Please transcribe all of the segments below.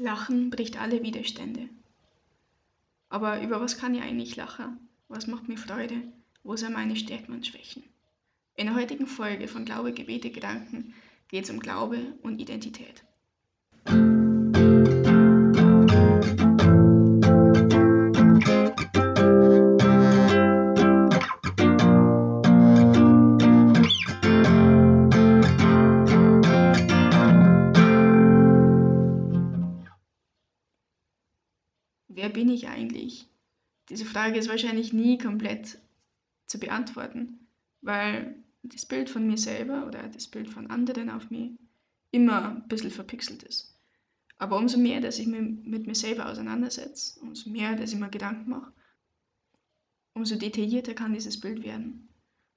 Lachen bricht alle Widerstände. Aber über was kann ich eigentlich lachen? Was macht mir Freude? Wo sind meine Stärken und Schwächen? In der heutigen Folge von Glaube, Gebete, Gedanken geht es um Glaube und Identität. Wer bin ich eigentlich? Diese Frage ist wahrscheinlich nie komplett zu beantworten, weil das Bild von mir selber oder das Bild von anderen auf mich immer ein bisschen verpixelt ist. Aber umso mehr, dass ich mich mit mir selber auseinandersetze, umso mehr, dass ich mir Gedanken mache, umso detaillierter kann dieses Bild werden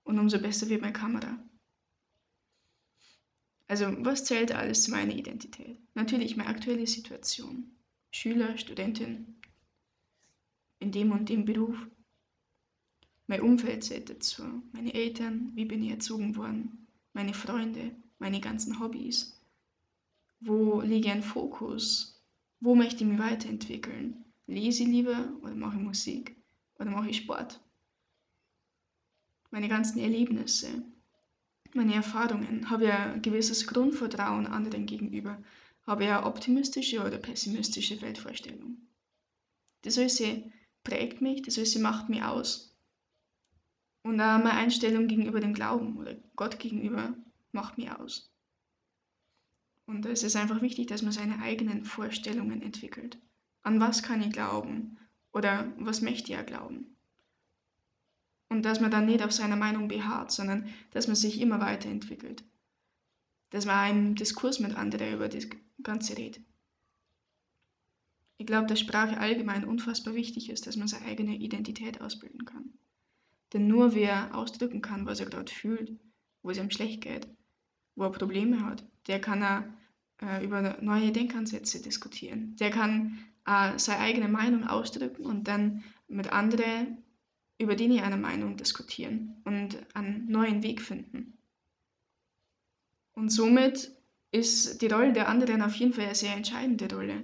und umso besser wird meine Kamera. Also, was zählt alles zu meiner Identität? Natürlich meine aktuelle Situation. Schüler, Studentin, in dem und dem Beruf. Mein Umfeld zählt dazu, meine Eltern, wie bin ich erzogen worden, meine Freunde, meine ganzen Hobbys. Wo liege ein Fokus? Wo möchte ich mich weiterentwickeln? Lese ich lieber oder mache ich Musik oder mache ich Sport? Meine ganzen Erlebnisse, meine Erfahrungen, habe ich ein gewisses Grundvertrauen anderen gegenüber, habe ich eine optimistische oder pessimistische Weltvorstellung. Das sie prägt mich, das heißt, sie macht mich aus. Und auch meine Einstellung gegenüber dem Glauben oder Gott gegenüber macht mich aus. Und es ist einfach wichtig, dass man seine eigenen Vorstellungen entwickelt. An was kann ich glauben? Oder was möchte ich glauben? Und dass man dann nicht auf seiner Meinung beharrt, sondern dass man sich immer weiterentwickelt. Dass man einen Diskurs mit anderen über das Ganze redet. Ich glaube, dass Sprache allgemein unfassbar wichtig ist, dass man seine eigene Identität ausbilden kann. Denn nur wer ausdrücken kann, was er gerade fühlt, wo es ihm schlecht geht, wo er Probleme hat, der kann auch, äh, über neue Denkansätze diskutieren. Der kann äh, seine eigene Meinung ausdrücken und dann mit anderen über die eine Meinung diskutieren und einen neuen Weg finden. Und somit ist die Rolle der anderen auf jeden Fall eine sehr entscheidende Rolle.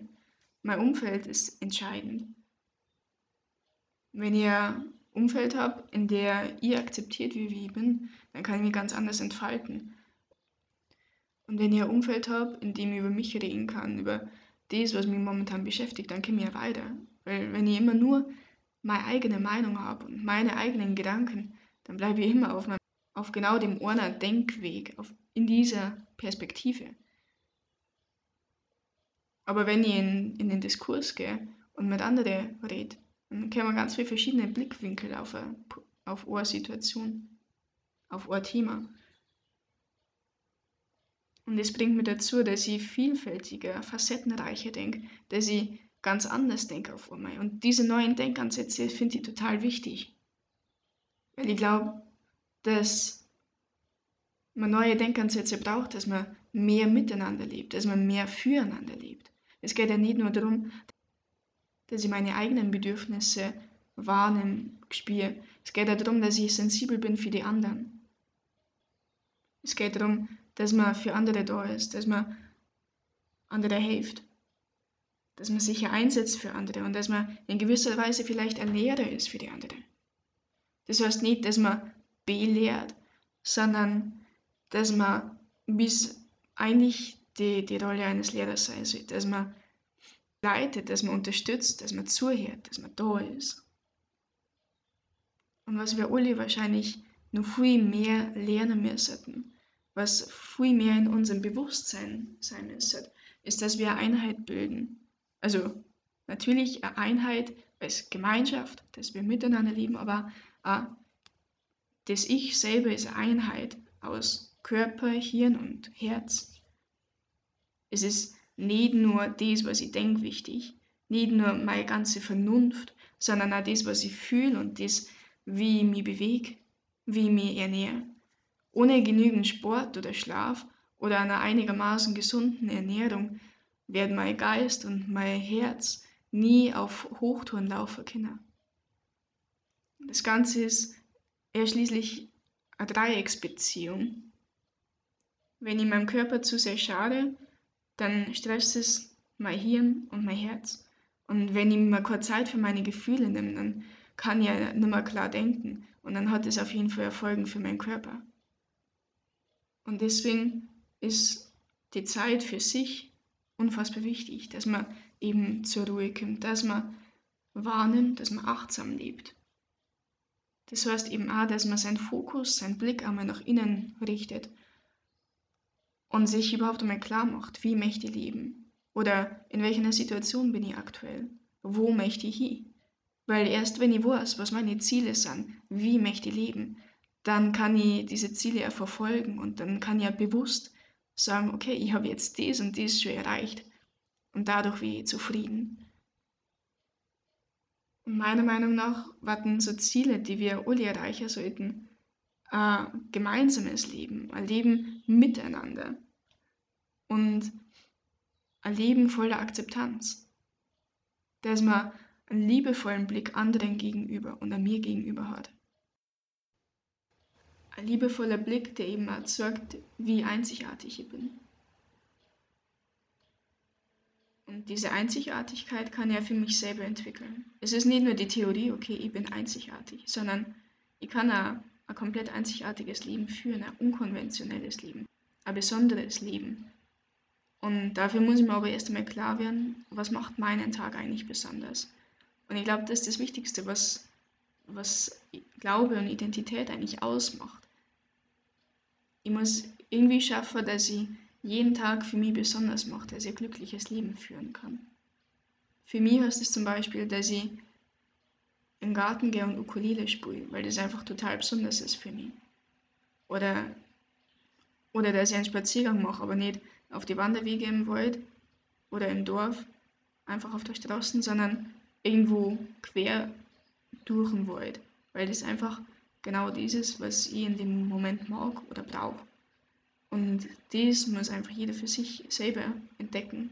Mein Umfeld ist entscheidend. Wenn ihr Umfeld habt, in der ihr akzeptiert, wie ich bin, dann kann ich mich ganz anders entfalten. Und wenn ihr Umfeld habt, in dem ich über mich reden kann, über das, was mich momentan beschäftigt, dann komme ich ja weiter. Weil wenn ich immer nur meine eigene Meinung habe und meine eigenen Gedanken, dann bleibe ich immer auf, meinem, auf genau dem einen Denkweg, auf, in dieser Perspektive. Aber wenn ich in, in den Diskurs gehe und mit anderen rede, dann wir ganz viele verschiedene Blickwinkel auf eine, auf eine Situation, auf ein Thema. Und das bringt mir dazu, dass ich vielfältiger, facettenreicher denke, dass ich ganz anders denke auf einmal. Und diese neuen Denkansätze finde ich total wichtig. Weil ich glaube, dass man neue Denkansätze braucht, dass man mehr miteinander lebt, dass man mehr füreinander lebt. Es geht ja nicht nur darum, dass ich meine eigenen Bedürfnisse wahrnehme, spüre. Es geht ja darum, dass ich sensibel bin für die anderen. Es geht darum, dass man für andere da ist, dass man andere hilft, dass man sich einsetzt für andere und dass man in gewisser Weise vielleicht ein Lehrer ist für die anderen. Das heißt nicht, dass man belehrt, sondern dass man bis eigentlich die, die Rolle eines Lehrers sein soll, dass man leitet, dass man unterstützt, dass man zuhört, dass man da ist. Und was wir alle wahrscheinlich noch viel mehr lernen müssen, was viel mehr in unserem Bewusstsein sein müsste, ist, dass wir eine Einheit bilden. Also natürlich eine Einheit als Gemeinschaft, dass wir miteinander leben, aber auch das Ich selber ist eine Einheit aus Körper, Hirn und Herz. Es ist nicht nur das, was ich denke, wichtig, nicht nur meine ganze Vernunft, sondern auch das, was ich fühle und das, wie ich mich bewege, wie ich mich ernähre. Ohne genügend Sport oder Schlaf oder einer einigermaßen gesunden Ernährung werden mein Geist und mein Herz nie auf Hochtouren laufen können. Das Ganze ist eher schließlich eine Dreiecksbeziehung. Wenn ich meinem Körper zu sehr schade, dann stresst es mein Hirn und mein Herz. Und wenn ich mir keine Zeit für meine Gefühle nehme, dann kann ich ja nicht mehr klar denken. Und dann hat es auf jeden Fall Folgen für meinen Körper. Und deswegen ist die Zeit für sich unfassbar wichtig, dass man eben zur Ruhe kommt, dass man wahrnimmt, dass man achtsam lebt. Das heißt eben auch, dass man seinen Fokus, seinen Blick einmal nach innen richtet und sich überhaupt einmal klar macht, wie möchte ich leben oder in welcher Situation bin ich aktuell, wo möchte ich hin. Weil erst wenn ich weiß, was meine Ziele sind, wie möchte ich leben, dann kann ich diese Ziele ja verfolgen und dann kann ich ja bewusst sagen, okay, ich habe jetzt dies und dies schon erreicht und dadurch ich zufrieden. Meiner Meinung nach warten so Ziele, die wir alle erreichen sollten, ein gemeinsames Leben, ein Leben miteinander und ein Leben voller Akzeptanz, dass man einen liebevollen Blick anderen gegenüber und an mir gegenüber hat. Ein liebevoller Blick, der eben erzeugt, wie einzigartig ich bin. Und diese Einzigartigkeit kann er für mich selber entwickeln. Es ist nicht nur die Theorie, okay, ich bin einzigartig, sondern ich kann auch ein komplett einzigartiges Leben führen, ein unkonventionelles Leben, ein besonderes Leben. Und dafür muss ich mir aber erst einmal klar werden, was macht meinen Tag eigentlich besonders. Und ich glaube, das ist das Wichtigste, was, was Glaube und Identität eigentlich ausmacht. Ich muss irgendwie schaffen, dass ich jeden Tag für mich besonders mache, dass ich ein glückliches Leben führen kann. Für mich heißt es zum Beispiel, dass ich im Garten gehe und Ukulele spiele, weil das einfach total besonders ist für mich. Oder, oder dass ich einen Spaziergang mache, aber nicht auf die Wanderwege im Wald oder im Dorf, einfach auf der Straße, sondern irgendwo quer durch den Wald, weil das einfach genau dieses, was ich in dem Moment mag oder brauche. Und das muss einfach jeder für sich selber entdecken.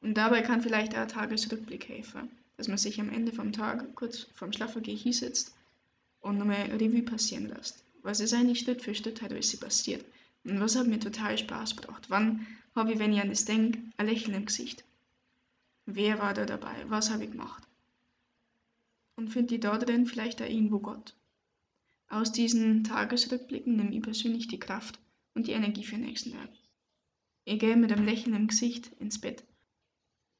Und dabei kann vielleicht auch ein Tagesrückblick helfen, dass man sich am Ende vom Tag kurz vorm Schlafengehen hinsetzt und nochmal Revue passieren lässt. Was ist eigentlich Schritt für Schritt halt alles passiert? Und was hat mir total Spaß gebracht? Wann habe ich, wenn ich an das denke, ein Lächeln im Gesicht? Wer war da dabei? Was habe ich gemacht? Und finde ich da drin vielleicht auch irgendwo Gott. Aus diesen Tagesrückblicken nehme ich persönlich die Kraft und die Energie für den nächsten Tag. Ich gehe mit einem Lächeln im Gesicht ins Bett.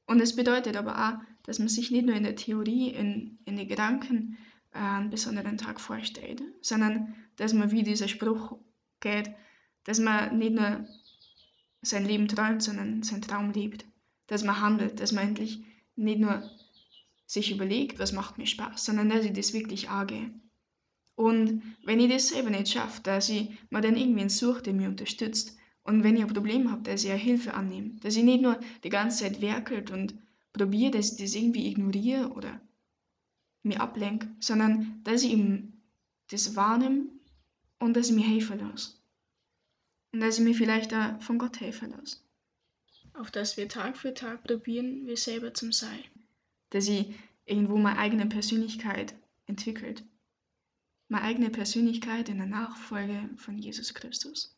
Und es bedeutet aber auch, dass man sich nicht nur in der Theorie, in, in den Gedanken äh, einen besonderen Tag vorstellt, sondern dass man, wie dieser Spruch geht, dass man nicht nur sein Leben träumt, sondern sein Traum lebt. Dass man handelt, dass man endlich nicht nur sich überlegt, was macht mir Spaß, sondern dass ich das wirklich angehe. Und wenn ich das selber nicht schaffe, dass ich mir dann irgendwen suche, der mich unterstützt, und wenn ich ein Problem habe, dass ich Hilfe annehme, dass ich nicht nur die ganze Zeit werkelt und probiere, dass ich das irgendwie ignoriere oder mir ablenke, sondern dass ich eben das wahrnehme und dass ich mir helfen lasse. Und dass ich mir vielleicht auch von Gott helfen lasse. Auf dass wir Tag für Tag probieren, wir selber zum Sein. Dass ich irgendwo meine eigene Persönlichkeit entwickelt meine eigene Persönlichkeit in der Nachfolge von Jesus Christus.